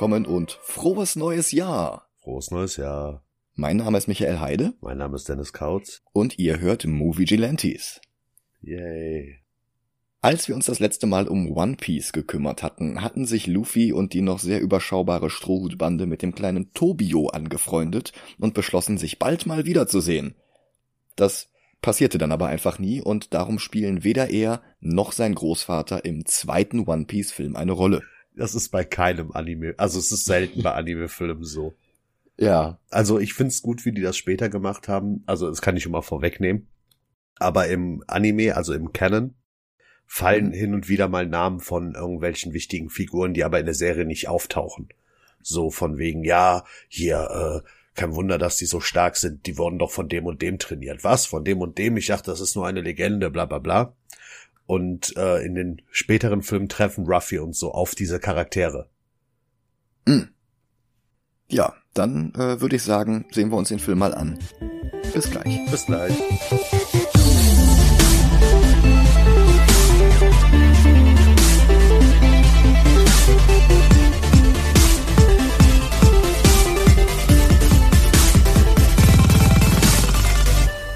willkommen und frohes neues Jahr. Frohes neues Jahr. Mein Name ist Michael Heide. Mein Name ist Dennis Kautz. Und ihr hört Movie Gelantes. Yay. Als wir uns das letzte Mal um One Piece gekümmert hatten, hatten sich Luffy und die noch sehr überschaubare Strohhutbande mit dem kleinen Tobio angefreundet und beschlossen, sich bald mal wiederzusehen. Das passierte dann aber einfach nie und darum spielen weder er noch sein Großvater im zweiten One Piece Film eine Rolle. Das ist bei keinem Anime, also es ist selten bei Anime-Filmen so. Ja. Also ich find's gut, wie die das später gemacht haben. Also das kann ich immer vorwegnehmen. Aber im Anime, also im Canon, fallen mhm. hin und wieder mal Namen von irgendwelchen wichtigen Figuren, die aber in der Serie nicht auftauchen. So von wegen, ja, hier, äh, kein Wunder, dass die so stark sind, die wurden doch von dem und dem trainiert. Was? Von dem und dem? Ich dachte, das ist nur eine Legende, bla bla bla. Und äh, in den späteren Filmen treffen Ruffy und so auf diese Charaktere. Mhm. Ja, dann äh, würde ich sagen, sehen wir uns den Film mal an. Bis gleich. Bis gleich.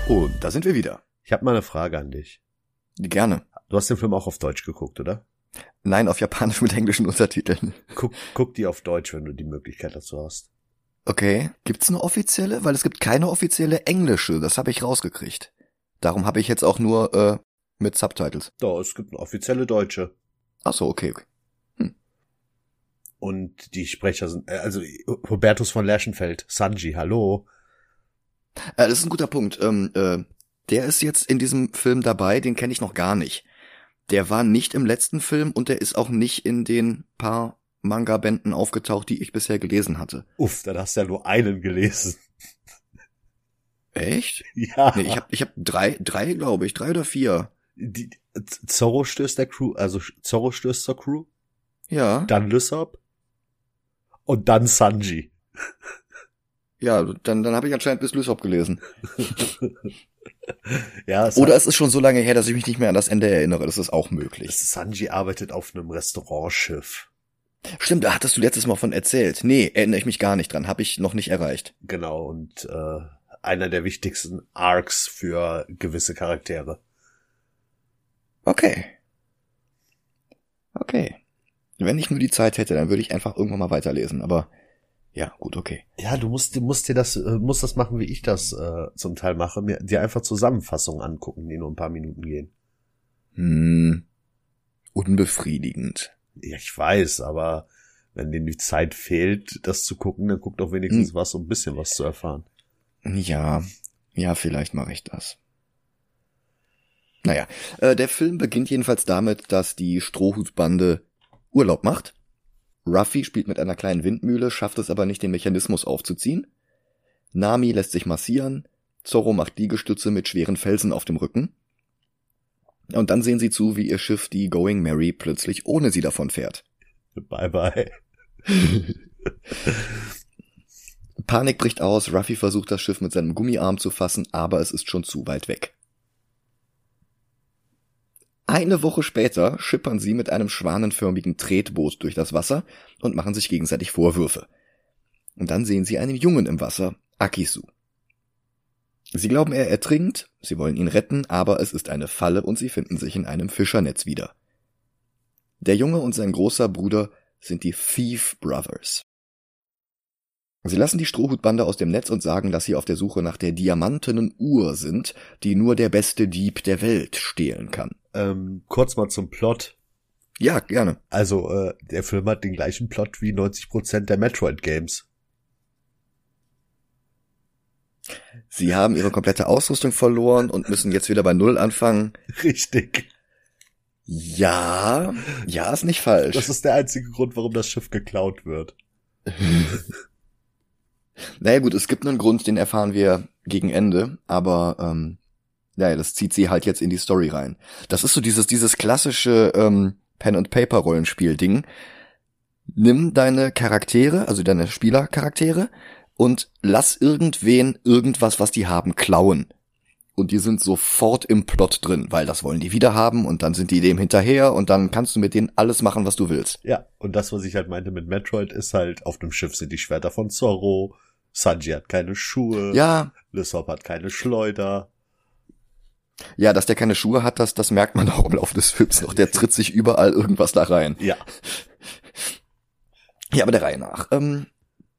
Und da sind wir wieder. Ich habe mal eine Frage an dich. Gerne. Du hast den Film auch auf Deutsch geguckt, oder? Nein, auf Japanisch mit englischen Untertiteln. Guck, guck die auf Deutsch, wenn du die Möglichkeit dazu hast. Okay. Gibt's eine offizielle? Weil es gibt keine offizielle englische. Das habe ich rausgekriegt. Darum habe ich jetzt auch nur äh, mit Subtitles. Doch, es gibt eine offizielle deutsche. Ach so, okay, okay. Hm. Und die Sprecher sind, äh, also Hubertus von Lerchenfeld, Sanji, hallo. Äh, das ist ein guter Punkt. Ähm, äh, der ist jetzt in diesem Film dabei, den kenne ich noch gar nicht. Der war nicht im letzten Film und der ist auch nicht in den paar Manga-Bänden aufgetaucht, die ich bisher gelesen hatte. Uff, dann hast du ja nur einen gelesen. Echt? Ja. Nee, ich habe ich hab drei, drei glaube ich, drei oder vier. Die, Zorro stößt der Crew, also Zorro stößt zur Crew. Ja. Dann Lysop. Und dann Sanji. Ja, dann, dann habe ich anscheinend bis Lysop gelesen. ja, es Oder es ist schon so lange her, dass ich mich nicht mehr an das Ende erinnere. Das ist auch möglich. Sanji arbeitet auf einem Restaurantschiff. Stimmt, da hattest du letztes Mal von erzählt. Nee, erinnere ich mich gar nicht dran. Habe ich noch nicht erreicht. Genau, und äh, einer der wichtigsten Arcs für gewisse Charaktere. Okay. Okay. Wenn ich nur die Zeit hätte, dann würde ich einfach irgendwann mal weiterlesen, aber ja, gut, okay. Ja, du musst, du musst dir das, äh, musst das machen, wie ich das äh, zum Teil mache, mir dir einfach Zusammenfassungen angucken, die nur ein paar Minuten gehen. Hm. Unbefriedigend. Ja, ich weiß, aber wenn dir die Zeit fehlt, das zu gucken, dann guck doch wenigstens hm. was, um ein bisschen was zu erfahren. Ja, ja, vielleicht mache ich das. Naja, äh, der Film beginnt jedenfalls damit, dass die Strohhutbande Urlaub macht Ruffy spielt mit einer kleinen Windmühle, schafft es aber nicht, den Mechanismus aufzuziehen. Nami lässt sich massieren. Zorro macht Liegestütze mit schweren Felsen auf dem Rücken. Und dann sehen sie zu, wie ihr Schiff, die Going Mary, plötzlich ohne sie davon fährt. Bye bye. Panik bricht aus, Ruffy versucht das Schiff mit seinem Gummiarm zu fassen, aber es ist schon zu weit weg. Eine Woche später schippern sie mit einem schwanenförmigen Tretboot durch das Wasser und machen sich gegenseitig Vorwürfe. Und dann sehen sie einen Jungen im Wasser, Akisu. Sie glauben, er ertrinkt, sie wollen ihn retten, aber es ist eine Falle und sie finden sich in einem Fischernetz wieder. Der Junge und sein großer Bruder sind die Thief Brothers. Sie lassen die Strohhutbande aus dem Netz und sagen, dass sie auf der Suche nach der diamantenen Uhr sind, die nur der beste Dieb der Welt stehlen kann. Ähm, kurz mal zum Plot. Ja, gerne. Also, äh, der Film hat den gleichen Plot wie 90% der Metroid-Games. Sie haben ihre komplette Ausrüstung verloren und müssen jetzt wieder bei Null anfangen. Richtig. Ja, ja, ist nicht falsch. Das ist der einzige Grund, warum das Schiff geklaut wird. Naja gut, es gibt einen Grund, den erfahren wir gegen Ende, aber ähm, ja, das zieht sie halt jetzt in die Story rein. Das ist so dieses, dieses klassische ähm, Pen-and-Paper-Rollenspiel-Ding. Nimm deine Charaktere, also deine Spielercharaktere, und lass irgendwen irgendwas, was die haben, klauen. und die sind sofort im Plot drin, weil das wollen die wieder haben und dann sind die dem hinterher und dann kannst du mit denen alles machen, was du willst. Ja, und das, was ich halt meinte mit Metroid, ist halt, auf dem Schiff sind die Schwerter von Zorro, Sanji hat keine Schuhe, Ja, Lysop hat keine Schleuder. Ja, dass der keine Schuhe hat, das, das merkt man auch im Laufe des Films noch. Der tritt sich überall irgendwas da rein. Ja, Ja, aber der Reihe nach. Ähm,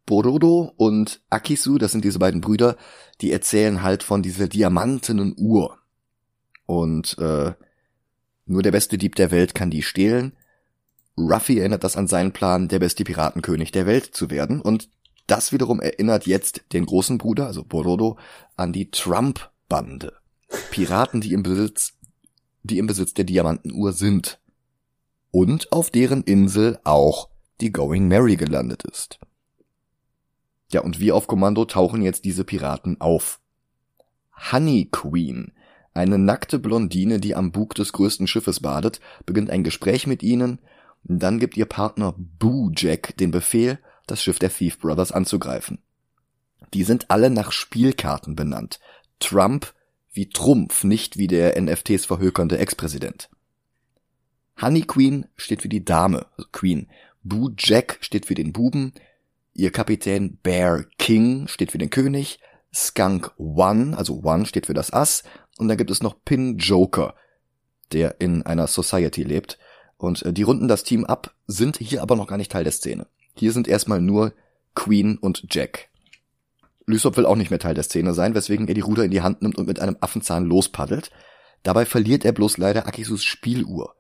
Borodo und Akisu, das sind diese beiden Brüder, die erzählen halt von dieser diamantenen Uhr. Und äh, nur der beste Dieb der Welt kann die stehlen. Ruffy erinnert das an seinen Plan, der beste Piratenkönig der Welt zu werden. Und das wiederum erinnert jetzt den großen Bruder, also Borodo, an die Trump-Bande. Piraten, die im Besitz, die im Besitz der Diamantenuhr sind. Und auf deren Insel auch die Going Mary gelandet ist. Ja, und wie auf Kommando tauchen jetzt diese Piraten auf. Honey Queen, eine nackte Blondine, die am Bug des größten Schiffes badet, beginnt ein Gespräch mit ihnen, dann gibt ihr Partner Boo Jack den Befehl, das Schiff der Thief Brothers anzugreifen. Die sind alle nach Spielkarten benannt. Trump wie Trumpf, nicht wie der NFTs verhökernde Ex-Präsident. Honey Queen steht für die Dame, also Queen. Boo Jack steht für den Buben. Ihr Kapitän Bear King steht für den König. Skunk One, also One steht für das Ass. Und dann gibt es noch Pin Joker, der in einer Society lebt. Und äh, die runden das Team ab, sind hier aber noch gar nicht Teil der Szene. Hier sind erstmal nur Queen und Jack. Lysop will auch nicht mehr Teil der Szene sein, weswegen er die Ruder in die Hand nimmt und mit einem Affenzahn lospaddelt. Dabei verliert er bloß leider Akisus Spieluhr.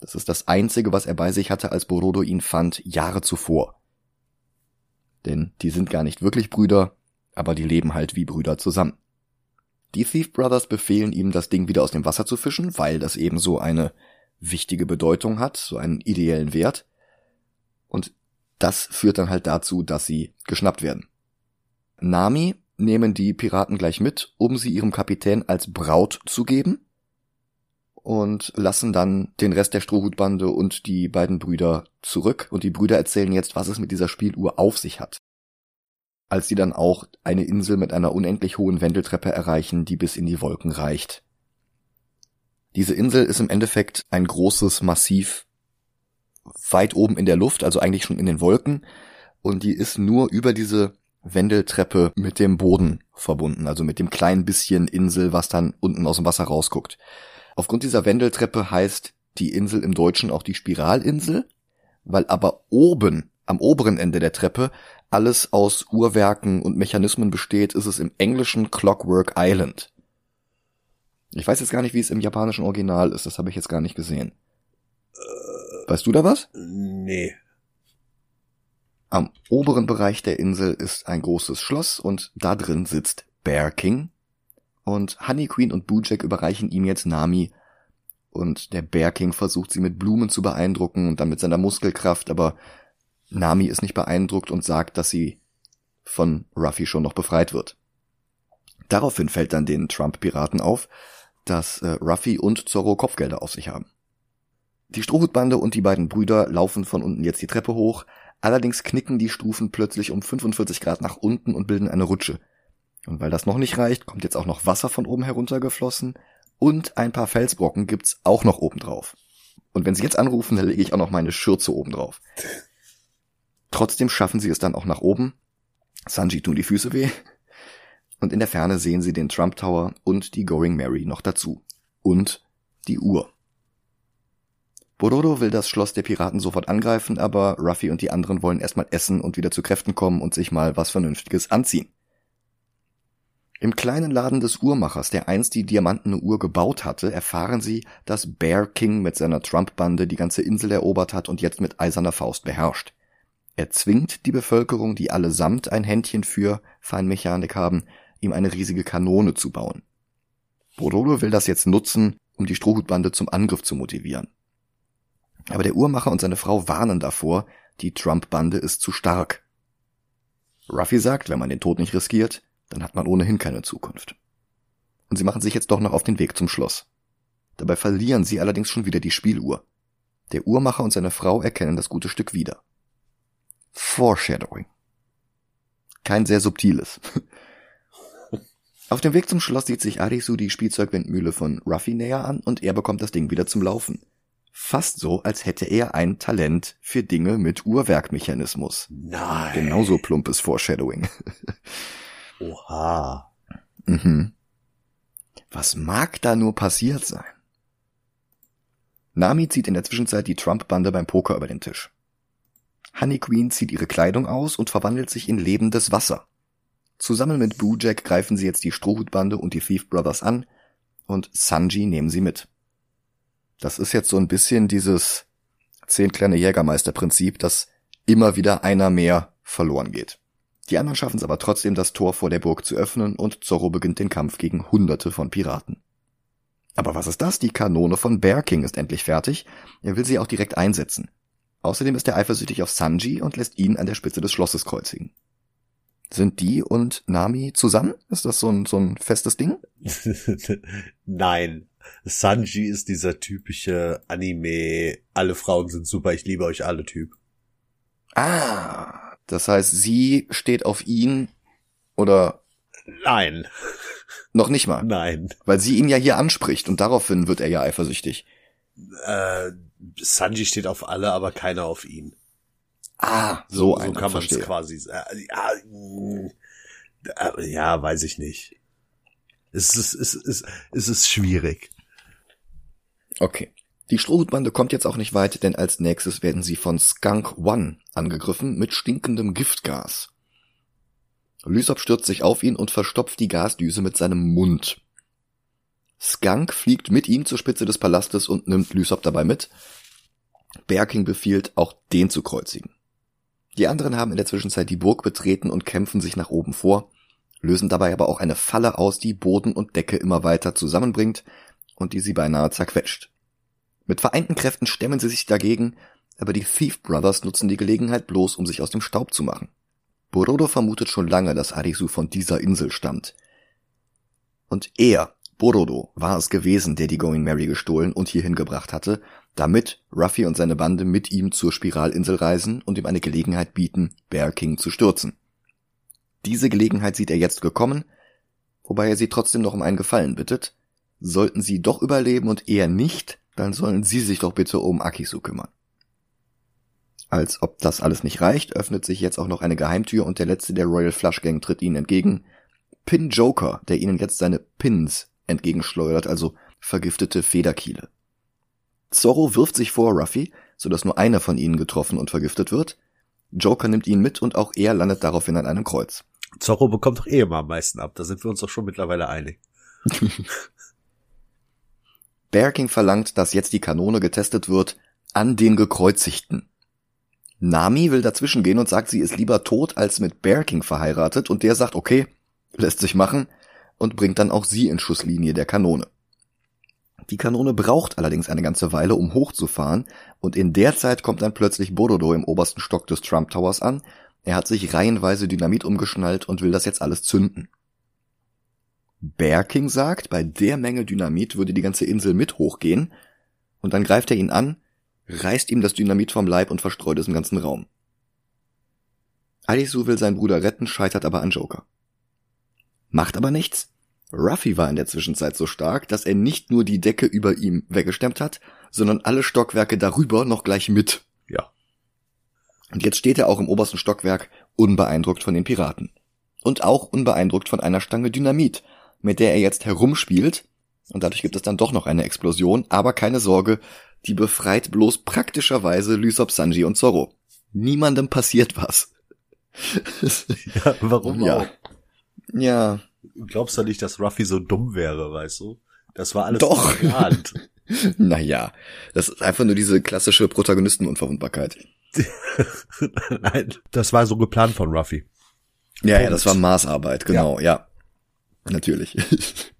Das ist das einzige, was er bei sich hatte, als Borodo ihn fand, Jahre zuvor. Denn die sind gar nicht wirklich Brüder, aber die leben halt wie Brüder zusammen. Die Thief Brothers befehlen ihm, das Ding wieder aus dem Wasser zu fischen, weil das eben so eine wichtige Bedeutung hat, so einen ideellen Wert. Und das führt dann halt dazu, dass sie geschnappt werden. Nami nehmen die Piraten gleich mit, um sie ihrem Kapitän als Braut zu geben und lassen dann den Rest der Strohhutbande und die beiden Brüder zurück und die Brüder erzählen jetzt, was es mit dieser Spieluhr auf sich hat. Als sie dann auch eine Insel mit einer unendlich hohen Wendeltreppe erreichen, die bis in die Wolken reicht. Diese Insel ist im Endeffekt ein großes Massiv weit oben in der Luft, also eigentlich schon in den Wolken, und die ist nur über diese Wendeltreppe mit dem Boden verbunden, also mit dem kleinen bisschen Insel, was dann unten aus dem Wasser rausguckt. Aufgrund dieser Wendeltreppe heißt die Insel im Deutschen auch die Spiralinsel, weil aber oben, am oberen Ende der Treppe, alles aus Uhrwerken und Mechanismen besteht, ist es im Englischen Clockwork Island. Ich weiß jetzt gar nicht, wie es im japanischen Original ist, das habe ich jetzt gar nicht gesehen. Weißt du da was? nee. Am oberen Bereich der Insel ist ein großes Schloss und da drin sitzt Bear King. Und Honey Queen und Bojack überreichen ihm jetzt Nami. Und der Bear King versucht sie mit Blumen zu beeindrucken und dann mit seiner Muskelkraft, aber Nami ist nicht beeindruckt und sagt, dass sie von Ruffy schon noch befreit wird. Daraufhin fällt dann den Trump-Piraten auf, dass äh, Ruffy und Zorro Kopfgelder auf sich haben. Die Strohhutbande und die beiden Brüder laufen von unten jetzt die Treppe hoch, allerdings knicken die Stufen plötzlich um 45 Grad nach unten und bilden eine Rutsche. Und weil das noch nicht reicht, kommt jetzt auch noch Wasser von oben heruntergeflossen und ein paar Felsbrocken gibt's auch noch oben drauf. Und wenn sie jetzt anrufen, dann lege ich auch noch meine Schürze oben drauf. Trotzdem schaffen sie es dann auch nach oben. Sanji tun die Füße weh. Und in der Ferne sehen sie den Trump Tower und die Going Mary noch dazu. Und die Uhr. Borodo will das Schloss der Piraten sofort angreifen, aber Ruffy und die anderen wollen erstmal essen und wieder zu Kräften kommen und sich mal was Vernünftiges anziehen. Im kleinen Laden des Uhrmachers, der einst die diamantene Uhr gebaut hatte, erfahren sie, dass Bear King mit seiner Trump-Bande die ganze Insel erobert hat und jetzt mit eiserner Faust beherrscht. Er zwingt die Bevölkerung, die allesamt ein Händchen für Feinmechanik haben, ihm eine riesige Kanone zu bauen. Borodo will das jetzt nutzen, um die Strohhutbande zum Angriff zu motivieren. Aber der Uhrmacher und seine Frau warnen davor, die Trump-Bande ist zu stark. Ruffy sagt, wenn man den Tod nicht riskiert, dann hat man ohnehin keine Zukunft. Und sie machen sich jetzt doch noch auf den Weg zum Schloss. Dabei verlieren sie allerdings schon wieder die Spieluhr. Der Uhrmacher und seine Frau erkennen das gute Stück wieder. Foreshadowing. Kein sehr subtiles. Auf dem Weg zum Schloss sieht sich Arisu die Spielzeugwindmühle von Ruffy näher an und er bekommt das Ding wieder zum Laufen. Fast so, als hätte er ein Talent für Dinge mit Uhrwerkmechanismus. Nein. Genauso plumpes Foreshadowing. Oha. mhm. Was mag da nur passiert sein? Nami zieht in der Zwischenzeit die Trump-Bande beim Poker über den Tisch. Honey Queen zieht ihre Kleidung aus und verwandelt sich in lebendes Wasser. Zusammen mit Bojack greifen sie jetzt die Strohhutbande und die Thief Brothers an und Sanji nehmen sie mit. Das ist jetzt so ein bisschen dieses zehn kleine Jägermeister-Prinzip, dass immer wieder einer mehr verloren geht. Die anderen schaffen es aber trotzdem, das Tor vor der Burg zu öffnen und Zorro beginnt den Kampf gegen Hunderte von Piraten. Aber was ist das? Die Kanone von Bear King ist endlich fertig. Er will sie auch direkt einsetzen. Außerdem ist er eifersüchtig auf Sanji und lässt ihn an der Spitze des Schlosses kreuzigen. Sind die und Nami zusammen? Ist das so ein, so ein festes Ding? Nein. Sanji ist dieser typische Anime, alle Frauen sind super, ich liebe euch alle Typ. Ah, das heißt, sie steht auf ihn oder Nein. noch nicht mal, Nein. weil sie ihn ja hier anspricht und daraufhin wird er ja eifersüchtig. Äh, Sanji steht auf alle, aber keiner auf ihn. Ah, so, So, so kann man es quasi äh, ja, äh, ja, weiß ich nicht. Es ist, es ist, es ist schwierig. Okay. Die Strohhutbande kommt jetzt auch nicht weit, denn als nächstes werden sie von Skunk One angegriffen mit stinkendem Giftgas. Lysop stürzt sich auf ihn und verstopft die Gasdüse mit seinem Mund. Skunk fliegt mit ihm zur Spitze des Palastes und nimmt Lysop dabei mit. Berking befiehlt, auch den zu kreuzigen. Die anderen haben in der Zwischenzeit die Burg betreten und kämpfen sich nach oben vor, lösen dabei aber auch eine Falle aus, die Boden und Decke immer weiter zusammenbringt und die sie beinahe zerquetscht. Mit vereinten Kräften stemmen sie sich dagegen, aber die Thief Brothers nutzen die Gelegenheit bloß, um sich aus dem Staub zu machen. Borodo vermutet schon lange, dass Arisu von dieser Insel stammt. Und er, Borodo, war es gewesen, der die Going Mary gestohlen und hierhin gebracht hatte, damit Ruffy und seine Bande mit ihm zur Spiralinsel reisen und ihm eine Gelegenheit bieten, Bear King zu stürzen. Diese Gelegenheit sieht er jetzt gekommen, wobei er sie trotzdem noch um einen Gefallen bittet. Sollten sie doch überleben und er nicht, dann sollen sie sich doch bitte um Akisu kümmern. Als ob das alles nicht reicht, öffnet sich jetzt auch noch eine Geheimtür und der letzte der Royal Flush Gang tritt ihnen entgegen. Pin Joker, der ihnen jetzt seine Pins entgegenschleudert, also vergiftete Federkiele. Zorro wirft sich vor Ruffy, sodass nur einer von ihnen getroffen und vergiftet wird. Joker nimmt ihn mit und auch er landet daraufhin an einem Kreuz. Zorro bekommt doch eh immer am meisten ab, da sind wir uns doch schon mittlerweile einig. Bear King verlangt, dass jetzt die Kanone getestet wird an den Gekreuzigten. Nami will dazwischen gehen und sagt, sie ist lieber tot als mit Bear King verheiratet und der sagt, okay, lässt sich machen und bringt dann auch sie in Schusslinie der Kanone. Die Kanone braucht allerdings eine ganze Weile, um hochzufahren, und in der Zeit kommt dann plötzlich Borodo im obersten Stock des Trump Towers an. Er hat sich reihenweise Dynamit umgeschnallt und will das jetzt alles zünden. Bear King sagt, bei der Menge Dynamit würde die ganze Insel mit hochgehen, und dann greift er ihn an, reißt ihm das Dynamit vom Leib und verstreut es im ganzen Raum. Arisu will seinen Bruder retten, scheitert aber an Joker. Macht aber nichts. Ruffy war in der Zwischenzeit so stark, dass er nicht nur die Decke über ihm weggestemmt hat, sondern alle Stockwerke darüber noch gleich mit. Ja. Und jetzt steht er auch im obersten Stockwerk unbeeindruckt von den Piraten. Und auch unbeeindruckt von einer Stange Dynamit, mit der er jetzt herumspielt. Und dadurch gibt es dann doch noch eine Explosion, aber keine Sorge, die befreit bloß praktischerweise Lysop, Sanji und Zorro. Niemandem passiert was. ja warum Ja. auch? Ja, Glaubst du nicht, dass Ruffy so dumm wäre, weißt du? Das war alles Doch. geplant. naja, das ist einfach nur diese klassische Protagonistenunverwundbarkeit. Nein, das war so geplant von Ruffy. Ja, ja, das war Maßarbeit, genau, ja. Natürlich.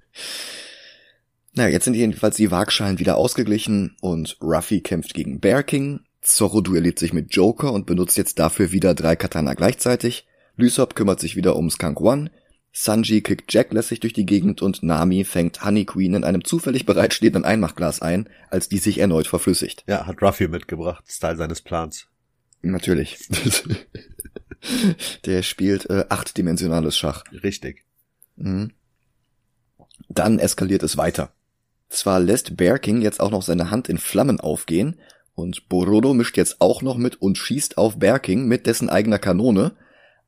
naja, jetzt sind jedenfalls die Waagschalen wieder ausgeglichen und Ruffy kämpft gegen Bear King, Zorro duelliert sich mit Joker und benutzt jetzt dafür wieder drei Katana gleichzeitig, Lysop kümmert sich wieder um Skunk One, Sanji kickt Jack lässig durch die Gegend und Nami fängt Honey Queen in einem zufällig bereitstehenden Einmachglas ein, als die sich erneut verflüssigt. Ja, hat Ruffy mitgebracht, ist Teil seines Plans. Natürlich. Der spielt äh, achtdimensionales Schach. Richtig. Mhm. Dann eskaliert es weiter. Zwar lässt Bear King jetzt auch noch seine Hand in Flammen aufgehen und Borodo mischt jetzt auch noch mit und schießt auf Bear King mit dessen eigener Kanone,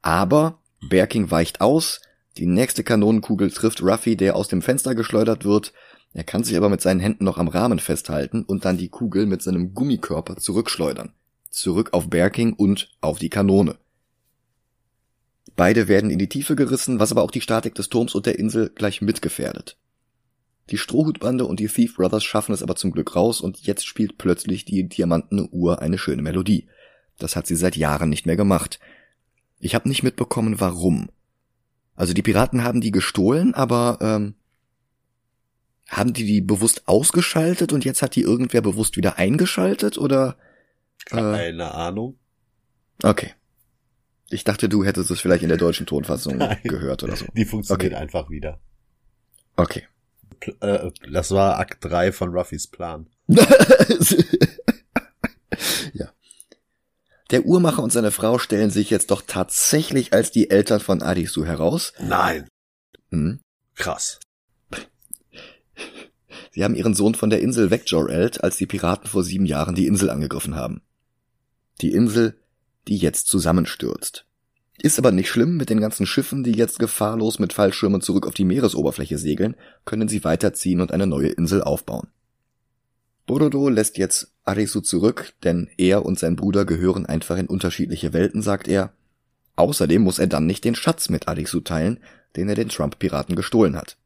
aber Bear King weicht aus, die nächste Kanonenkugel trifft Ruffy, der aus dem Fenster geschleudert wird, er kann sich aber mit seinen Händen noch am Rahmen festhalten und dann die Kugel mit seinem Gummikörper zurückschleudern. Zurück auf Bear King und auf die Kanone. Beide werden in die Tiefe gerissen, was aber auch die Statik des Turms und der Insel gleich mitgefährdet. Die Strohhutbande und die Thief Brothers schaffen es aber zum Glück raus und jetzt spielt plötzlich die diamantene Uhr eine schöne Melodie. Das hat sie seit Jahren nicht mehr gemacht. Ich habe nicht mitbekommen, warum. Also die Piraten haben die gestohlen, aber ähm, haben die die bewusst ausgeschaltet und jetzt hat die irgendwer bewusst wieder eingeschaltet oder? Äh, Keine Ahnung. Okay. Ich dachte, du hättest es vielleicht in der deutschen Tonfassung Nein, gehört oder so. Die funktioniert okay. einfach wieder. Okay. Äh, das war Akt 3 von Ruffys Plan. ja. Der Uhrmacher und seine Frau stellen sich jetzt doch tatsächlich als die Eltern von Adisu heraus. Nein. Hm? Krass. Sie haben ihren Sohn von der Insel wegjorelt, als die Piraten vor sieben Jahren die Insel angegriffen haben. Die Insel, die jetzt zusammenstürzt. Ist aber nicht schlimm, mit den ganzen Schiffen, die jetzt gefahrlos mit Fallschirmen zurück auf die Meeresoberfläche segeln, können sie weiterziehen und eine neue Insel aufbauen. Borodo lässt jetzt Arisu zurück, denn er und sein Bruder gehören einfach in unterschiedliche Welten, sagt er. Außerdem muss er dann nicht den Schatz mit Arisu teilen, den er den Trump-Piraten gestohlen hat.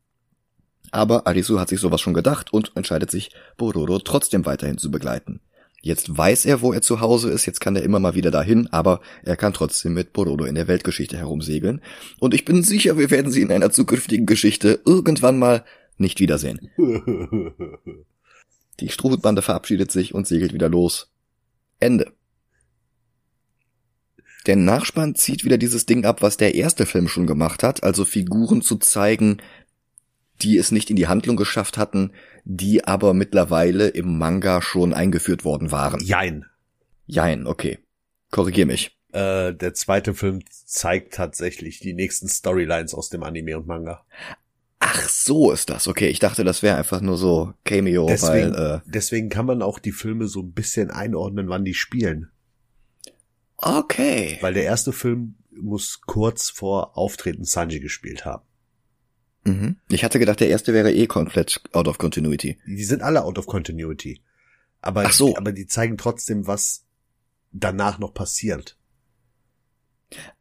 Aber Arisu hat sich sowas schon gedacht und entscheidet sich, Bororo trotzdem weiterhin zu begleiten. Jetzt weiß er, wo er zu Hause ist, jetzt kann er immer mal wieder dahin, aber er kann trotzdem mit Bororo in der Weltgeschichte herumsegeln. Und ich bin sicher, wir werden sie in einer zukünftigen Geschichte irgendwann mal nicht wiedersehen. Die Strohhutbande verabschiedet sich und segelt wieder los. Ende. Der Nachspann zieht wieder dieses Ding ab, was der erste Film schon gemacht hat, also Figuren zu zeigen, die es nicht in die Handlung geschafft hatten, die aber mittlerweile im Manga schon eingeführt worden waren. Jein. Jein, okay. Korrigier mich. Äh, der zweite Film zeigt tatsächlich die nächsten Storylines aus dem Anime und Manga. Ach, so ist das. Okay, ich dachte, das wäre einfach nur so Cameo, deswegen, weil. Äh, deswegen kann man auch die Filme so ein bisschen einordnen, wann die spielen. Okay. Weil der erste Film muss kurz vor Auftreten Sanji gespielt haben. Mhm. Ich hatte gedacht, der erste wäre eh komplett out of continuity. Die sind alle out of continuity. Aber, Ach so. aber die zeigen trotzdem, was danach noch passiert.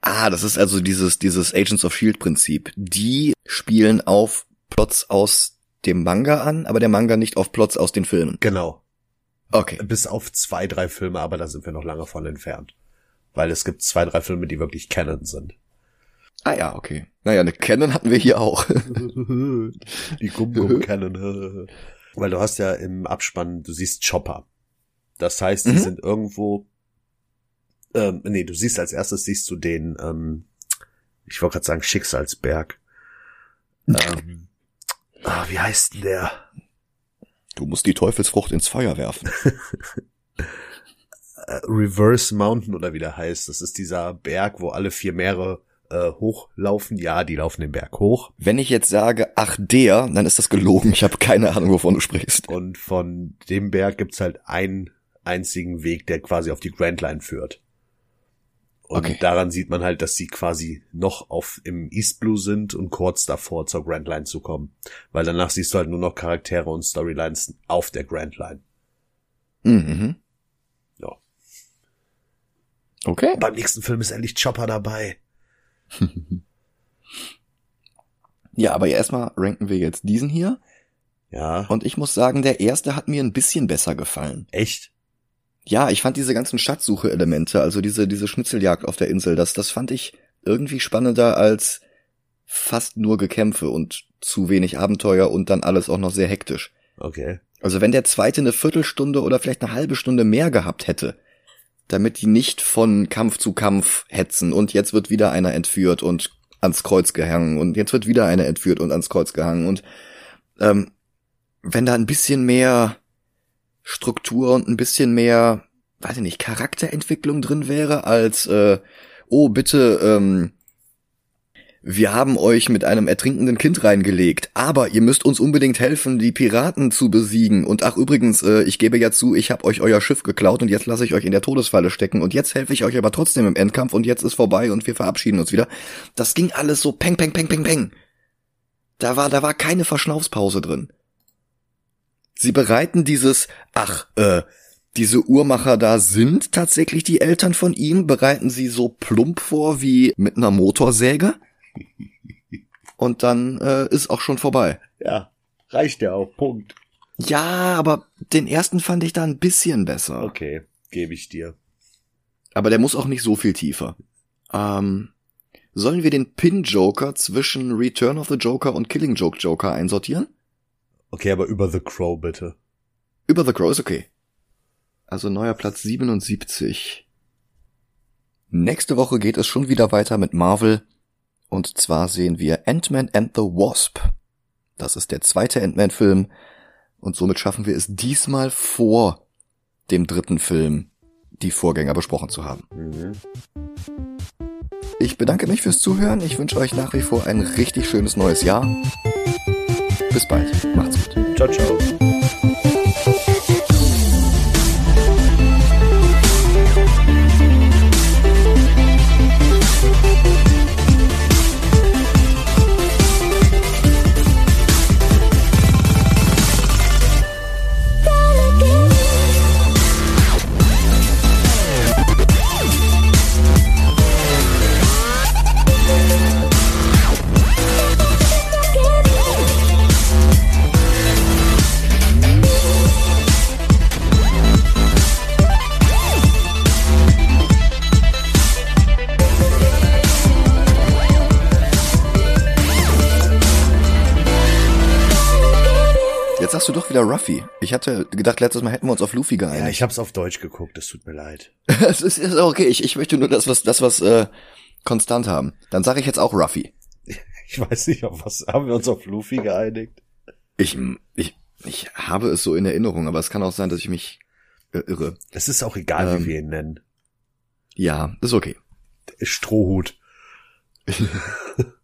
Ah, das ist also dieses, dieses Agents of Shield Prinzip. Die spielen auf Plots aus dem Manga an, aber der Manga nicht auf Plots aus den Filmen. Genau. Okay. Bis auf zwei, drei Filme, aber da sind wir noch lange von entfernt. Weil es gibt zwei, drei Filme, die wirklich Canon sind. Ah ja, okay. Naja, eine Canon hatten wir hier auch. Die Gum-Gum Canon. Weil du hast ja im Abspann, du siehst Chopper. Das heißt, die mhm. sind irgendwo. Ähm, nee, du siehst als erstes siehst du den, ähm, ich wollte gerade sagen Schicksalsberg. ähm, ah, wie heißt denn der? Du musst die Teufelsfrucht ins Feuer werfen. Äh, Reverse Mountain oder wie der heißt. Das ist dieser Berg, wo alle vier Meere äh, hochlaufen. Ja, die laufen den Berg hoch. Wenn ich jetzt sage, ach der, dann ist das gelogen. Ich habe keine Ahnung, wovon du sprichst. Und von dem Berg gibt's halt einen einzigen Weg, der quasi auf die Grand Line führt. Und okay. daran sieht man halt, dass sie quasi noch auf im East Blue sind und kurz davor zur Grand Line zu kommen. Weil danach siehst du halt nur noch Charaktere und Storylines auf der Grand Line. Mhm. Ja. Okay. Beim nächsten Film ist endlich Chopper dabei. ja, aber erstmal ranken wir jetzt diesen hier. Ja. Und ich muss sagen, der erste hat mir ein bisschen besser gefallen. Echt? Ja, ich fand diese ganzen Schatzsuche-Elemente, also diese, diese Schnitzeljagd auf der Insel, das, das fand ich irgendwie spannender als fast nur Gekämpfe und zu wenig Abenteuer und dann alles auch noch sehr hektisch. Okay. Also wenn der zweite eine Viertelstunde oder vielleicht eine halbe Stunde mehr gehabt hätte, damit die nicht von Kampf zu Kampf hetzen. Und jetzt wird wieder einer entführt und ans Kreuz gehangen. Und jetzt wird wieder einer entführt und ans Kreuz gehangen. Und ähm, wenn da ein bisschen mehr Struktur und ein bisschen mehr, weiß ich nicht, Charakterentwicklung drin wäre als äh, oh bitte ähm, wir haben euch mit einem ertrinkenden Kind reingelegt, aber ihr müsst uns unbedingt helfen, die Piraten zu besiegen. Und ach übrigens, äh, ich gebe ja zu, ich habe euch euer Schiff geklaut und jetzt lasse ich euch in der Todesfalle stecken und jetzt helfe ich euch aber trotzdem im Endkampf und jetzt ist vorbei und wir verabschieden uns wieder. Das ging alles so peng, peng, peng, peng, peng. Da war, da war keine Verschnaufspause drin. Sie bereiten dieses, ach, äh, diese Uhrmacher da sind tatsächlich die Eltern von ihm, bereiten sie so plump vor wie mit einer Motorsäge. Und dann äh, ist auch schon vorbei. Ja, reicht ja auch. Punkt. Ja, aber den ersten fand ich da ein bisschen besser. Okay, gebe ich dir. Aber der muss auch nicht so viel tiefer. Ähm, sollen wir den Pin-Joker zwischen Return of the Joker und Killing Joke Joker einsortieren? Okay, aber über The Crow bitte. Über The Crow ist okay. Also neuer Platz 77. Nächste Woche geht es schon wieder weiter mit Marvel. Und zwar sehen wir Ant-Man and the Wasp. Das ist der zweite Ant-Man-Film. Und somit schaffen wir es diesmal vor dem dritten Film, die Vorgänger besprochen zu haben. Mhm. Ich bedanke mich fürs Zuhören. Ich wünsche euch nach wie vor ein richtig schönes neues Jahr. Bis bald. Macht's gut. Ciao, ciao. Wieder Ruffy. Ich hatte gedacht, letztes Mal hätten wir uns auf Luffy geeinigt. Ja, ich hab's auf Deutsch geguckt, es tut mir leid. es ist, ist okay, ich, ich möchte nur das, was, das, was äh, konstant haben. Dann sage ich jetzt auch Ruffy. Ich weiß nicht, auf was haben wir uns auf Luffy geeinigt? Ich, ich, ich habe es so in Erinnerung, aber es kann auch sein, dass ich mich äh, irre. Es ist auch egal, ähm, wie wir ihn nennen. Ja, ist okay. Strohhut.